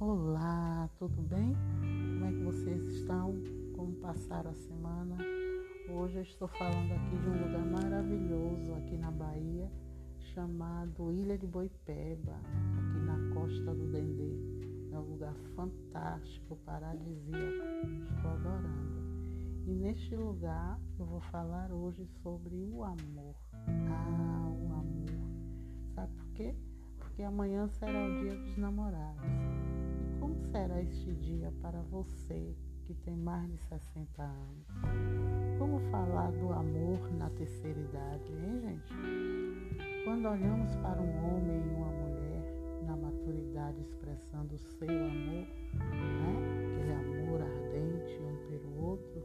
Olá, tudo bem? Como é que vocês estão? Como passaram a semana? Hoje eu estou falando aqui de um lugar maravilhoso aqui na Bahia, chamado Ilha de Boipeba, aqui na costa do Dendê. É um lugar fantástico, paradisíaco. Estou adorando. E neste lugar eu vou falar hoje sobre o amor. Ah, o amor. Sabe por quê? Porque amanhã será o dia dos namorados. Como será este dia para você que tem mais de 60 anos. Como falar do amor na terceira idade, hein, gente? Quando olhamos para um homem e uma mulher na maturidade expressando o seu amor, né? aquele amor ardente um pelo outro,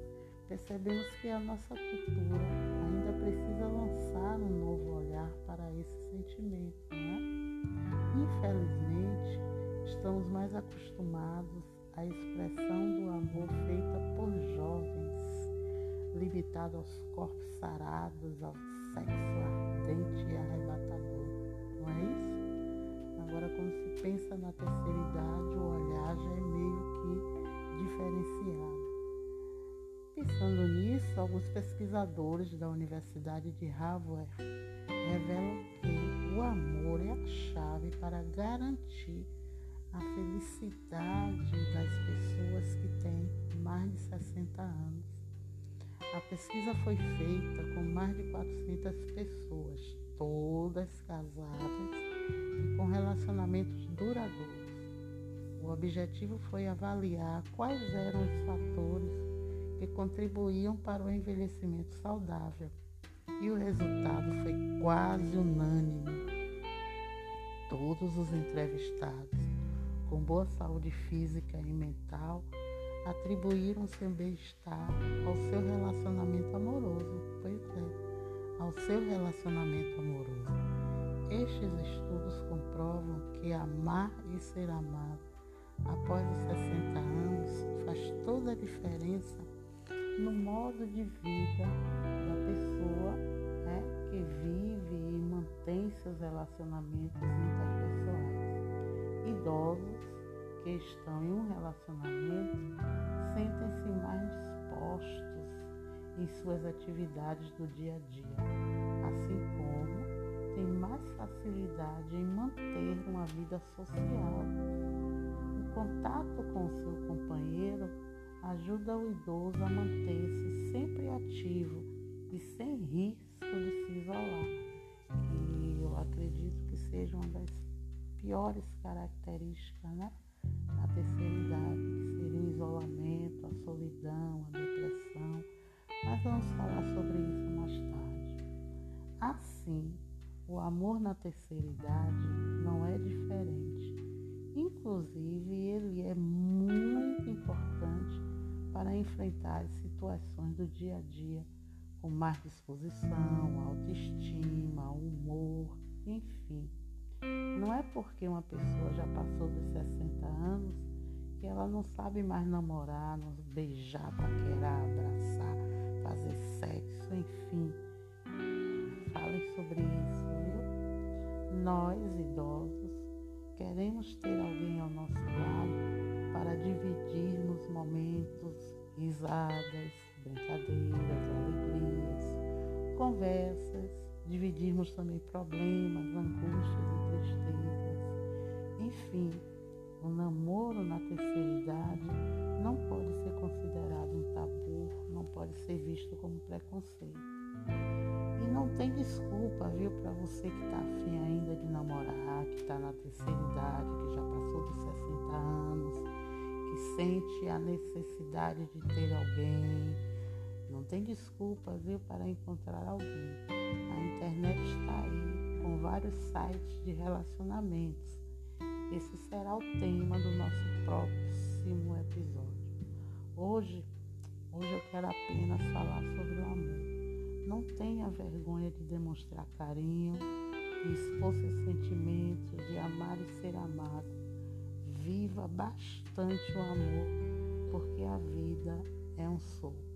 percebemos que a nossa cultura ainda precisa lançar um novo olhar para esse sentimento, né? Infelizmente, estamos mais acostumados a expressão do amor feita por jovens, limitado aos corpos sarados, ao sexo ardente e arrebatador. Não é isso? Agora, quando se pensa na terceira idade, o olhar já é meio que diferenciado. Pensando nisso, alguns pesquisadores da Universidade de Harvard revelam que o amor é a chave para garantir a felicidade das pessoas que têm mais de 60 anos. A pesquisa foi feita com mais de 400 pessoas, todas casadas e com relacionamentos duradouros. O objetivo foi avaliar quais eram os fatores que contribuíam para o envelhecimento saudável. E o resultado foi quase unânime. Todos os entrevistados com boa saúde física e mental, atribuíram seu bem-estar ao seu relacionamento amoroso. Pois é, ao seu relacionamento amoroso. Estes estudos comprovam que amar e ser amado após os 60 anos faz toda a diferença no modo de vida da pessoa né, que vive e mantém seus relacionamentos interpessoais idosos que estão em um relacionamento sentem-se mais dispostos em suas atividades do dia a dia, assim como têm mais facilidade em manter uma vida social. O contato com seu companheiro ajuda o idoso a manter-se sempre ativo e sem risco de se isolar, que eu acredito que seja uma das piores características né, na terceira idade, que seria o isolamento, a solidão, a depressão. Mas vamos falar sobre isso mais tarde. Assim, o amor na terceira idade não é diferente. Inclusive, ele é muito importante para enfrentar as situações do dia a dia com mais disposição, autoestima, humor, enfim. Não é porque uma pessoa já passou dos 60 anos que ela não sabe mais namorar, não beijar, paquerar, abraçar, fazer sexo, enfim. Falem sobre isso, viu? Nós, idosos, queremos ter alguém ao nosso lado para dividirmos momentos, risadas, brincadeiras, alegrias, conversas dividirmos também problemas, angústias e tristezas. Enfim, o namoro na terceira idade não pode ser considerado um tabu, não pode ser visto como preconceito. E não tem desculpa, viu, para você que está afim ainda de namorar, que está na terceira idade, que já passou dos 60 anos, que sente a necessidade de ter alguém. Não tem desculpa, viu, para encontrar alguém. A internet está aí com vários sites de relacionamentos. Esse será o tema do nosso próximo episódio. Hoje, hoje eu quero apenas falar sobre o amor. Não tenha vergonha de demonstrar carinho, de expor seus sentimentos, de amar e ser amado. Viva bastante o amor, porque a vida é um sopro.